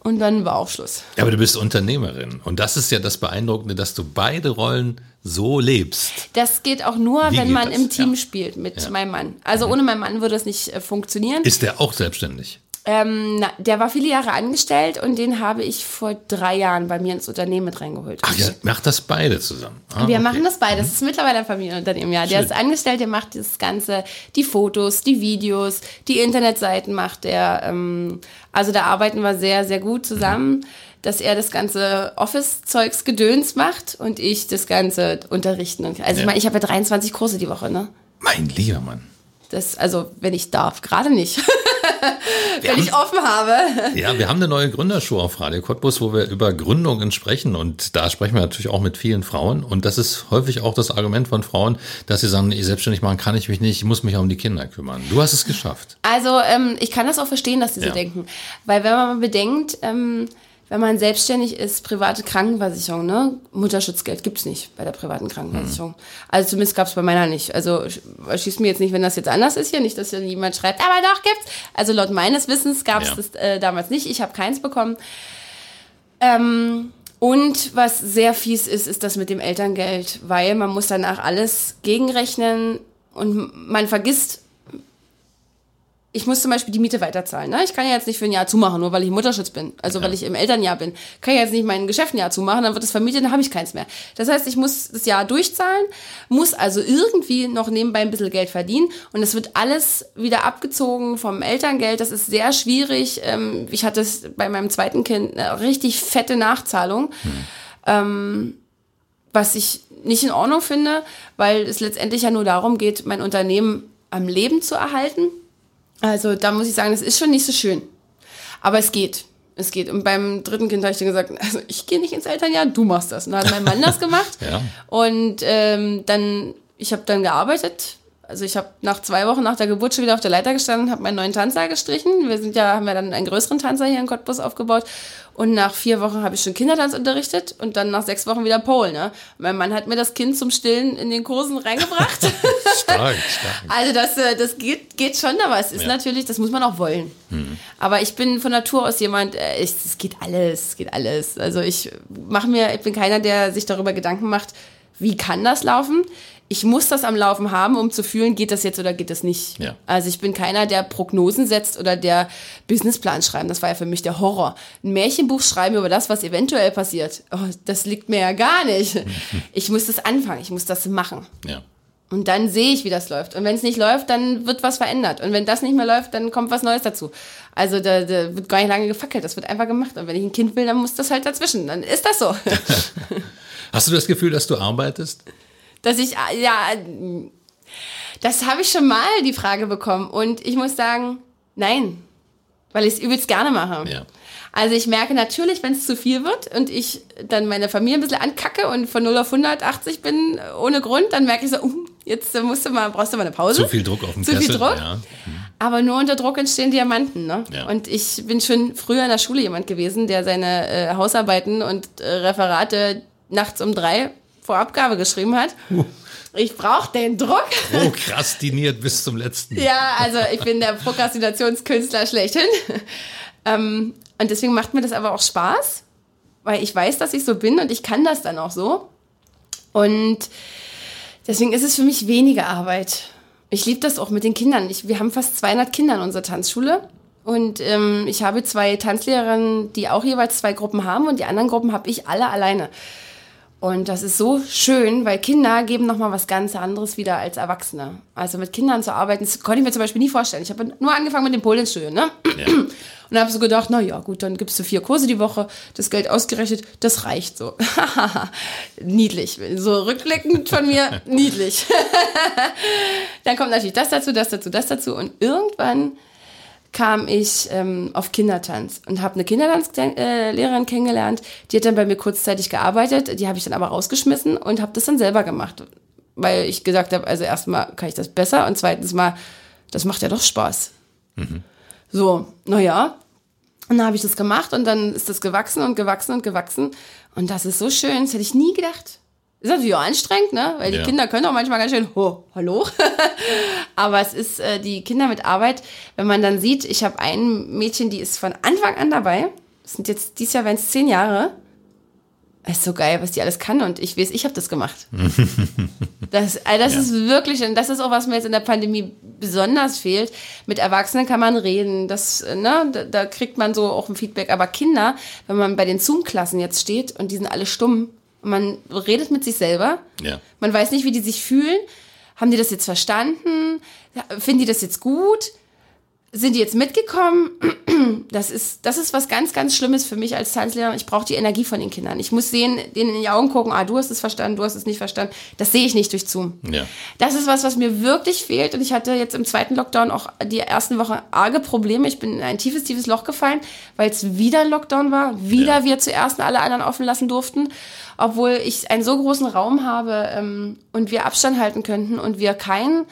Und dann war auch Schluss. Ja, aber du bist Unternehmerin. Und das ist ja das Beeindruckende, dass du beide Rollen so lebst. Das geht auch nur, Wie wenn man das? im Team Ja. spielt mit meinem Mann. Also ohne meinen Mann würde das nicht äh, funktionieren. Ist der auch selbstständig? Ähm, na, der war viele Jahre angestellt und den habe ich vor drei Jahren bei mir ins Unternehmen mit reingeholt. Ach, ihr macht das beide zusammen. Ah, Wir okay. machen das beide. Das ist mittlerweile ein Familienunternehmen, ja. Der Schön. ist angestellt, der macht das Ganze, die Fotos, die Videos, die Internetseiten macht er. Ähm, also da arbeiten wir sehr, sehr gut zusammen, dass er das ganze Office-Zeugs Gedöns macht und ich das ganze Unterrichten. Also ich Ja. meine, ich habe ja 23 Kurse die Woche, ne? Mein lieber Mann. Das, also, wenn ich darf, gerade nicht. wenn ich offen habe. Ja, wir haben eine neue Gründershow auf Radio Cottbus, wo wir über Gründungen sprechen. Und da sprechen wir natürlich auch mit vielen Frauen. Und das ist häufig auch das Argument von Frauen, dass sie sagen, nee, selbstständig machen kann ich mich nicht, ich muss mich um die Kinder kümmern. Du hast es geschafft. Also ähm, ich kann das auch verstehen, dass die so Ja. denken. Weil wenn man bedenkt, ähm, wenn man selbstständig ist, private Krankenversicherung, ne? Mutterschutzgeld gibt's nicht bei der privaten Krankenversicherung. Also zumindest gab's bei meiner nicht. Also sch- schießt mir jetzt nicht, wenn das jetzt anders ist hier, nicht, dass hier jemand schreibt, aber doch gibt's. Also laut meines Wissens gab's Ja. das äh, damals nicht. Ich habe keins bekommen. Ähm, und was sehr fies ist, ist das mit dem Elterngeld, weil man muss danach alles gegenrechnen und man vergisst, ich muss zum Beispiel die Miete weiterzahlen. Ne? Ich kann ja jetzt nicht für ein Jahr zumachen, nur weil ich im Mutterschutz bin. Also weil ich im Elternjahr bin. Kann ja jetzt nicht mein Geschäft ein Jahr zumachen, dann wird es vermietet, dann habe ich keins mehr. Das heißt, ich muss das Jahr durchzahlen, muss also irgendwie noch nebenbei ein bisschen Geld verdienen und es wird alles wieder abgezogen vom Elterngeld. Das ist sehr schwierig. Ähm, Ich hatte es bei meinem zweiten Kind eine richtig fette Nachzahlung. Ähm, was ich nicht in Ordnung finde, weil es letztendlich ja nur darum geht, mein Unternehmen am Leben zu erhalten. Also da muss ich sagen, das ist schon nicht so schön. Aber es geht. Es geht. Und beim dritten Kind habe ich dann gesagt, also ich gehe nicht ins Elternjahr, du machst das. Und dann hat mein Mann das gemacht. Ja. Und ähm, dann, ich habe dann gearbeitet. Also ich habe nach zwei Wochen nach der Geburt schon wieder auf der Leiter gestanden, habe meinen neuen Tanzer gestrichen. Wir sind ja, haben ja dann einen größeren Tanzer hier in Cottbus aufgebaut. Und nach vier Wochen habe ich schon Kindertanz unterrichtet und dann nach sechs Wochen wieder Pole. Ne? Mein Mann hat mir das Kind zum Stillen in den Kursen reingebracht. Stark, stark. Also das, äh, das geht, geht schon, aber es ist Ja. natürlich, das muss man auch wollen. Aber ich bin von Natur aus jemand, äh, es geht alles, es geht alles. Also ich mache mir, ich bin keiner, der sich darüber Gedanken macht, wie kann das laufen? Ich muss das am Laufen haben, um zu fühlen, geht das jetzt oder geht das nicht. Ja. Also ich bin keiner, der Prognosen setzt oder der Businessplan schreiben. Das war ja für mich der Horror. Ein Märchenbuch schreiben über das, was eventuell passiert. Oh, das liegt mir ja gar nicht. Ich muss das anfangen, ich muss das machen. Ja. Und dann sehe ich, wie das läuft. Und wenn es nicht läuft, dann wird was verändert. Und wenn das nicht mehr läuft, dann kommt was Neues dazu. Also da, da wird gar nicht lange gefackelt, das wird einfach gemacht. Und wenn ich ein Kind will, dann muss das halt dazwischen. Dann ist das so. Hast du das Gefühl, dass du arbeitest? Dass ich, äh, ja, äh, das habe ich schon mal die Frage bekommen. Und ich muss sagen, nein. Weil ich es übelst gerne mache. Ja. Also ich merke natürlich, wenn es zu viel wird und ich dann meine Familie ein bisschen ankacke und von 0 auf 180 bin ohne Grund, dann merke ich so, uh, jetzt musst du mal, brauchst du mal eine Pause. Zu viel Druck auf dem Zu Kessel. viel Druck. Ja. Aber nur unter Druck entstehen Diamanten. Ne? Ja. Und ich bin schon früher in der Schule jemand gewesen, der seine äh, Hausarbeiten und äh, Referate nachts um drei vor Abgabe geschrieben hat. Ich brauche den Druck. Prokrastiniert bis zum letzten. Ja, also ich bin der Prokrastinationskünstler schlechthin. ähm, und deswegen macht mir das aber auch Spaß, weil ich weiß, dass ich so bin und ich kann das dann auch so. Und deswegen ist es für mich weniger Arbeit. Ich liebe das auch mit den Kindern. Ich, wir haben fast 200 Kinder in unserer Tanzschule. Und ähm, ich habe zwei Tanzlehrerinnen, die auch jeweils zwei Gruppen haben und die anderen Gruppen habe ich alle alleine. Und das ist so schön, weil Kinder geben nochmal was ganz anderes wieder als Erwachsene. Also mit Kindern zu arbeiten, das konnte ich mir zum Beispiel nie vorstellen. Ich habe nur angefangen mit dem Polenstudio, ne? Ja. Und habe so gedacht, na ja, gut, dann gibst du vier Kurse die Woche, das Geld ausgerechnet, das reicht so. niedlich. So rückblickend von mir, niedlich. dann kommt natürlich das dazu, das dazu, das dazu. Und irgendwann kam ich ähm, auf Kindertanz und habe eine Kindertanzlehrerin äh, kennengelernt. Die hat dann bei mir kurzzeitig gearbeitet. Die habe ich dann aber rausgeschmissen und habe das dann selber gemacht, weil ich gesagt habe, also erstmal kann ich das besser und zweitens mal, das macht ja doch Spaß. Mhm. So, naja. Und dann habe ich das gemacht und dann ist das gewachsen und gewachsen und gewachsen. Und das ist so schön, das hätte ich nie gedacht. Ist natürlich auch anstrengend, ne? Weil die ja. Kinder können auch manchmal ganz schön, oh, hallo. Aber es ist äh, die Kinder mit Arbeit, wenn man dann sieht, ich habe ein Mädchen, die ist von Anfang an dabei. Das sind jetzt dieses Jahr wenn es zehn Jahre. Das ist so geil, was die alles kann und ich weiß, ich habe das gemacht. das also das ja. ist wirklich, und das ist auch, was mir jetzt in der Pandemie besonders fehlt. Mit Erwachsenen kann man reden, das, ne, da, da kriegt man so auch ein Feedback. Aber Kinder, wenn man bei den Zoom-Klassen jetzt steht und die sind alle stumm, man redet mit sich selber. Ja. Man weiß nicht, wie die sich fühlen. Haben die das jetzt verstanden? Finden die das jetzt gut? Sind die jetzt mitgekommen? Das ist, das ist was ganz, ganz Schlimmes für mich als Tanzlehrer. Ich brauche die Energie von den Kindern. Ich muss sehen, denen in die Augen gucken, ah, du hast es verstanden, du hast es nicht verstanden. Das sehe ich nicht durch Zoom. Ja. Das ist was, was mir wirklich fehlt. Und ich hatte jetzt im zweiten Lockdown auch die ersten Wochen arge Probleme. Ich bin in ein tiefes, tiefes Loch gefallen, weil es wieder Lockdown war. Wieder ja. wir zuerst alle anderen offen lassen durften obwohl ich einen so großen Raum habe ähm, und wir Abstand halten könnten und wir kein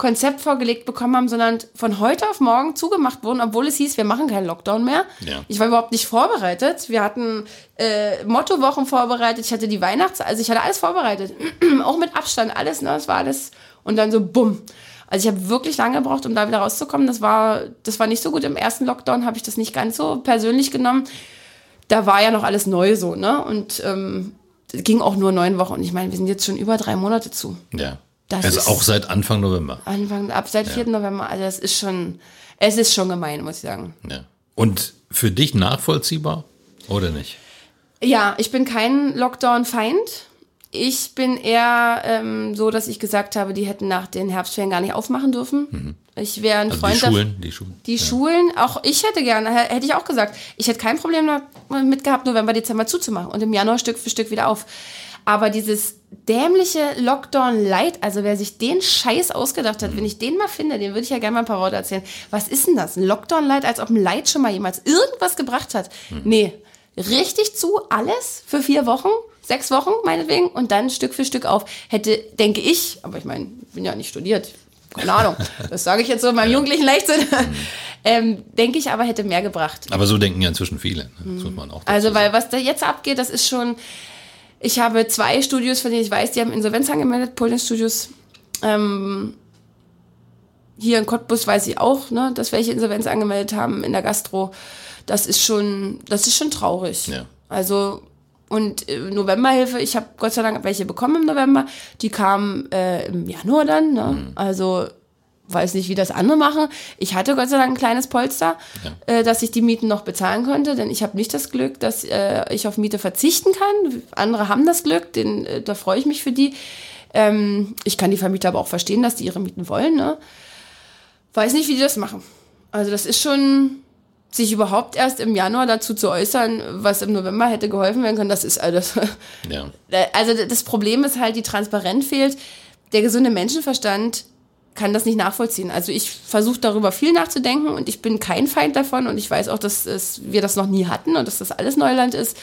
Konzept vorgelegt bekommen haben, sondern von heute auf morgen zugemacht wurden, obwohl es hieß, wir machen keinen Lockdown mehr. Ja. Ich war überhaupt nicht vorbereitet. Wir hatten äh, Mottowochen vorbereitet, ich hatte die Weihnachts-, also ich hatte alles vorbereitet. Auch mit Abstand, alles, ne? Das war alles. Und dann so bumm. Also ich habe wirklich lange gebraucht, um da wieder rauszukommen. Das war, das war nicht so gut. Im ersten Lockdown habe ich das nicht ganz so persönlich genommen. Da war ja noch alles neu so, ne? Und ähm, ging auch nur neun Wochen. Und ich meine, wir sind jetzt schon über drei Monate zu. Ja. Das also ist auch seit Anfang November. Anfang, ab seit ja. 4. November. Also das ist schon, es ist schon gemein, muss ich sagen. Ja. Und für dich nachvollziehbar oder nicht? Ja, ich bin kein Lockdown-Feind. Ich bin eher ähm, so, dass ich gesagt habe, die hätten nach den Herbstferien gar nicht aufmachen dürfen. Mhm. Ich wäre ein also Freund. Die Schulen, die Schulen. Die ja. Schulen, auch ich hätte gerne, hätte ich auch gesagt, ich hätte kein Problem damit gehabt, November, Dezember zuzumachen und im Januar Stück für Stück wieder auf. Aber dieses dämliche Lockdown Light, also wer sich den Scheiß ausgedacht hat, mhm. wenn ich den mal finde, den würde ich ja gerne mal ein paar Worte erzählen. Was ist denn das? Ein Lockdown Light, als ob ein Light schon mal jemals irgendwas gebracht hat? Mhm. Nee. Richtig zu, alles für vier Wochen? sechs Wochen meinetwegen und dann Stück für Stück auf. Hätte, denke ich, aber ich meine, bin ja nicht studiert, keine Ahnung, das sage ich jetzt so in meinem jugendlichen Leichtsinn, ähm, denke ich aber, hätte mehr gebracht. Aber so denken ja inzwischen viele, ne? das muss man auch Also, weil was da jetzt abgeht, das ist schon, ich habe zwei Studios, von denen ich weiß, die haben Insolvenz angemeldet, Polnisch Studios. Ähm, hier in Cottbus weiß ich auch, ne, dass welche Insolvenz angemeldet haben in der Gastro. Das ist schon, das ist schon traurig. Ja. Also und äh, Novemberhilfe, ich habe Gott sei Dank welche bekommen im November. Die kamen äh, im Januar dann. Ne? Mhm. Also weiß nicht, wie das andere machen. Ich hatte Gott sei Dank ein kleines Polster, ja. äh, dass ich die Mieten noch bezahlen konnte, denn ich habe nicht das Glück, dass äh, ich auf Miete verzichten kann. Andere haben das Glück, den, äh, da freue ich mich für die. Ähm, ich kann die Vermieter aber auch verstehen, dass die ihre Mieten wollen. Ne? Weiß nicht, wie die das machen. Also das ist schon sich überhaupt erst im Januar dazu zu äußern, was im November hätte geholfen werden können, das ist alles. Ja. Also das Problem ist halt, die Transparenz fehlt. Der gesunde Menschenverstand kann das nicht nachvollziehen. Also ich versuche darüber viel nachzudenken und ich bin kein Feind davon und ich weiß auch, dass es, wir das noch nie hatten und dass das alles Neuland ist.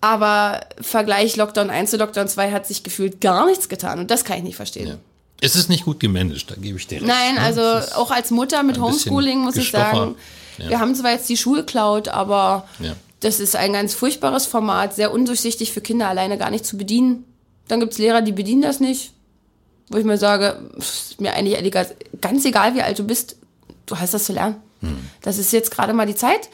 Aber Vergleich Lockdown 1 zu Lockdown 2 hat sich gefühlt gar nichts getan und das kann ich nicht verstehen. Ja. Es ist nicht gut gemanagt, da gebe ich dir recht. Nein, ne? also auch als Mutter mit Homeschooling muss ich sagen, ja. Wir haben zwar jetzt die Schulcloud, aber ja. das ist ein ganz furchtbares Format, sehr undurchsichtig für Kinder alleine gar nicht zu bedienen. Dann gibt es Lehrer, die bedienen das nicht. Wo ich mir sage, ist mir eigentlich ganz egal, wie alt du bist, du hast das zu lernen. Hm. Das ist jetzt gerade mal die Zeit.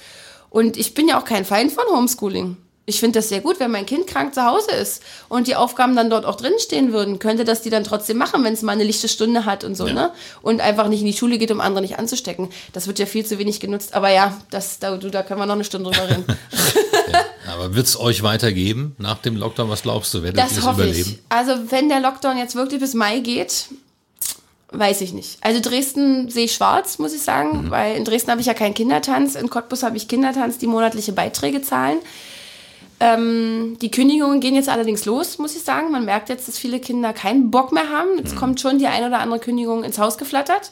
Und ich bin ja auch kein Feind von Homeschooling ich finde das sehr gut, wenn mein Kind krank zu Hause ist und die Aufgaben dann dort auch drinstehen würden, könnte das die dann trotzdem machen, wenn es mal eine lichte Stunde hat und so, ja. ne? Und einfach nicht in die Schule geht, um andere nicht anzustecken. Das wird ja viel zu wenig genutzt. Aber ja, das, da, du, da können wir noch eine Stunde drüber reden. ja. Aber wird es euch weitergeben nach dem Lockdown? Was glaubst du? Werdet ihr das überleben? Ich. Also, wenn der Lockdown jetzt wirklich bis Mai geht, weiß ich nicht. Also Dresden sehe ich schwarz, muss ich sagen, mhm. weil in Dresden habe ich ja keinen Kindertanz. In Cottbus habe ich Kindertanz, die monatliche Beiträge zahlen. Ähm, die Kündigungen gehen jetzt allerdings los, muss ich sagen. Man merkt jetzt, dass viele Kinder keinen Bock mehr haben. Jetzt mhm. kommt schon die ein oder andere Kündigung ins Haus geflattert.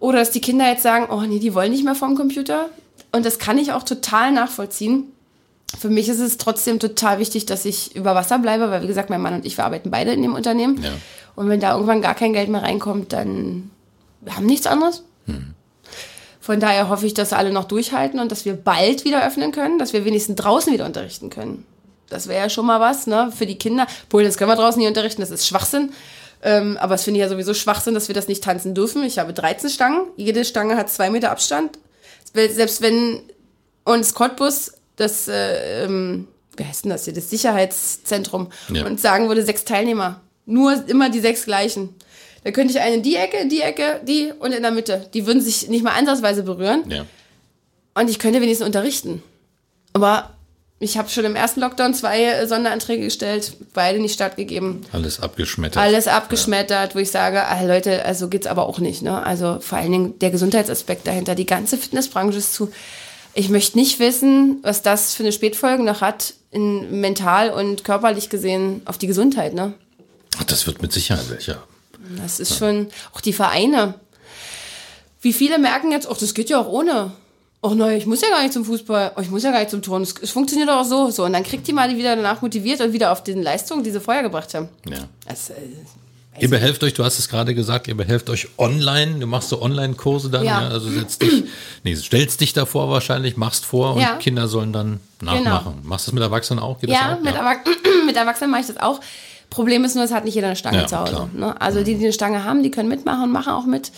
Oder dass die Kinder jetzt sagen, oh nee, die wollen nicht mehr vom Computer. Und das kann ich auch total nachvollziehen. Für mich ist es trotzdem total wichtig, dass ich über Wasser bleibe, weil wie gesagt, mein Mann und ich, wir arbeiten beide in dem Unternehmen. Ja. Und wenn da irgendwann gar kein Geld mehr reinkommt, dann wir haben nichts anderes. Von daher hoffe ich, dass alle noch durchhalten und dass wir bald wieder öffnen können, dass wir wenigstens draußen wieder unterrichten können. Das wäre ja schon mal was, ne, für die Kinder. Obwohl, das können wir draußen nicht unterrichten, das ist Schwachsinn. Ähm, aber es finde ich ja sowieso Schwachsinn, dass wir das nicht tanzen dürfen. Ich habe 13 Stangen. Jede Stange hat zwei Meter Abstand. Selbst wenn uns Cottbus, das, äh, ähm, wie heißt denn das hier, das Sicherheitszentrum, Ja. und sagen würde, sechs Teilnehmer. Nur immer die sechs gleichen. Da könnte ich einen in die Ecke, die Ecke, die und in der Mitte. Die würden sich nicht mal ansatzweise berühren. Ja. Und ich könnte wenigstens unterrichten. Aber ich habe schon im ersten Lockdown zwei äh, Sonderanträge gestellt, beide nicht stattgegeben. Alles abgeschmettert. Alles abgeschmettert, wo ich sage, ah, Leute, also geht's aber auch nicht. Ne? Also vor allen Dingen der Gesundheitsaspekt dahinter. Die ganze Fitnessbranche ist zu. Ich möchte nicht wissen, was das für eine Spätfolge noch hat, in mental und körperlich gesehen auf die Gesundheit. Ne? Ach, das wird mit Sicherheit welche haben. Das ist schon, auch die Vereine. Wie viele merken jetzt, ach, das geht ja auch ohne. Ach nein, ich muss ja gar nicht zum Fußball, oh, ich muss ja gar nicht zum Turnen. Es, es funktioniert doch auch so. so. Und dann kriegt die mal die wieder danach motiviert und wieder auf den Leistungen, die sie vorher gebracht haben. Ja. Das, äh, Ihr behelft euch, du hast es gerade gesagt, ihr behelft euch online, du machst so Online-Kurse dann, ja. Ja. also setzt dich, nee, stellst dich davor wahrscheinlich, machst vor und Ja. Genau. Kinder sollen dann nachmachen. Machst du das mit Erwachsenen auch? Geht ja, auch? mit Erwachsenen mache ich das auch. Problem ist nur, es hat nicht jeder eine Stange Ja, zu Hause. Ne? Also die, die eine Stange haben, die können mitmachen und machen auch mit.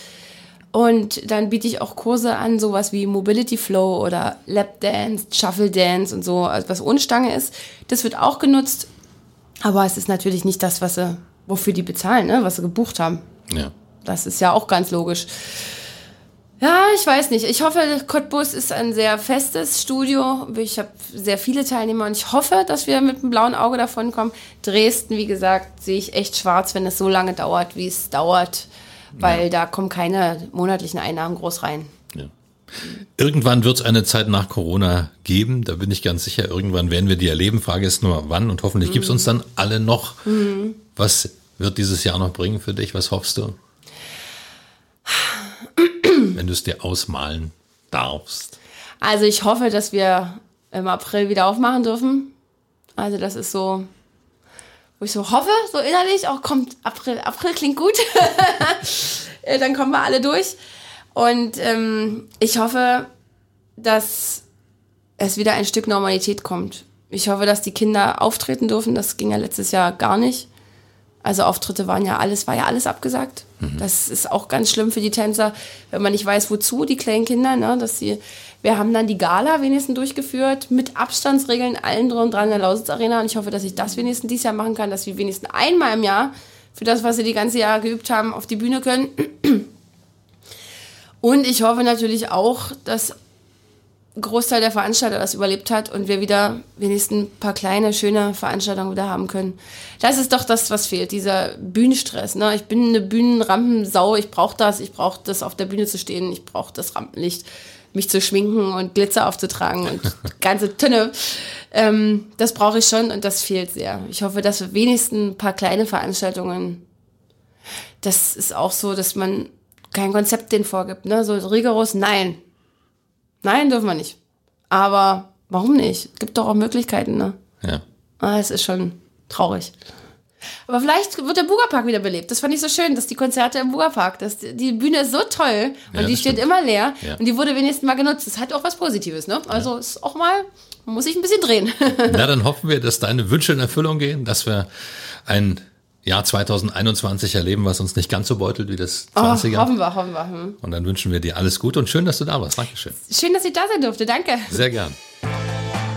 Und dann biete ich auch Kurse an, sowas wie Mobility Flow oder Lap Dance, Shuffle Dance und so, also was ohne Stange ist. Das wird auch genutzt. Aber es ist natürlich nicht das, was sie, wofür die bezahlen, ne? was sie gebucht haben. Ja. Das ist ja auch ganz logisch. Ja, ich weiß nicht. Ich hoffe, Cottbus ist ein sehr festes Studio. Ich habe sehr viele Teilnehmer und ich hoffe, dass wir mit einem blauen Auge davon kommen. Dresden, wie gesagt, sehe ich echt schwarz, wenn es so lange dauert, wie es dauert, weil da kommen keine monatlichen Einnahmen groß rein. Ja. Irgendwann wird es eine Zeit nach Corona geben, da bin ich ganz sicher. Irgendwann werden wir die erleben. Frage ist nur, wann und hoffentlich gibt es uns dann alle noch. Was wird dieses Jahr noch bringen für dich? Was hoffst du? Wenn du es dir ausmalen darfst. Also ich hoffe, dass wir im April wieder aufmachen dürfen. Also das ist so, wo ich so hoffe, so innerlich, auch kommt April, April klingt gut. Äh, Dann kommen wir alle durch. Und ähm, ich hoffe, dass es wieder ein Stück Normalität kommt. Ich hoffe, dass die Kinder auftreten dürfen. Das ging ja letztes Jahr gar nicht. Also Auftritte waren ja alles, war ja alles abgesagt. Das ist auch ganz schlimm für die Tänzer, wenn man nicht weiß, wozu, die kleinen Kinder, ne, dass sie, wir haben dann die Gala wenigstens durchgeführt, mit Abstandsregeln, allen drum und dran in der Lausitz Arena und ich hoffe, dass ich das wenigstens dieses Jahr machen kann, dass wir wenigstens einmal im Jahr für das, was sie die ganze Jahr geübt haben, auf die Bühne können. Und ich hoffe natürlich auch, dass Großteil der Veranstalter das überlebt hat und wir wieder wenigstens ein paar kleine, schöne Veranstaltungen wieder haben können. Das ist doch das, was fehlt, dieser Bühnenstress. Ne? Ich bin eine Bühnenrampensau, ich brauche das, ich brauche das, auf der Bühne zu stehen, ich brauche das Rampenlicht, mich zu schminken und Glitzer aufzutragen und ganze Tünne. Ähm, das brauche ich schon und das fehlt sehr. Ich hoffe, dass wir wenigstens ein paar kleine Veranstaltungen, das ist auch so, dass man kein Konzept den vorgibt, ne? so rigoros, nein, Nein, dürfen wir nicht. Aber warum nicht? Es gibt doch auch Möglichkeiten, ne? Ja. Ah, es ist schon traurig. Aber vielleicht wird der Bugerpark wieder belebt. Das fand ich so schön, dass die Konzerte im Bugerpark, dass die, die Bühne ist so toll und Ja, die steht stimmt. immer leer Ja. und die wurde wenigstens mal genutzt. Das hat auch was Positives, ne? Also ist auch mal, man muss sich ein bisschen drehen. Na, dann hoffen wir, dass deine Wünsche in Erfüllung gehen, dass wir ein Jahr 2021 erleben, was uns nicht ganz so beutelt wie das Oh, 20er. hoffen wir, hoffen wir. Hm. Und dann wünschen wir dir alles Gute und schön, dass du da warst. Dankeschön. Schön, dass ich da sein durfte. Danke. Sehr gern.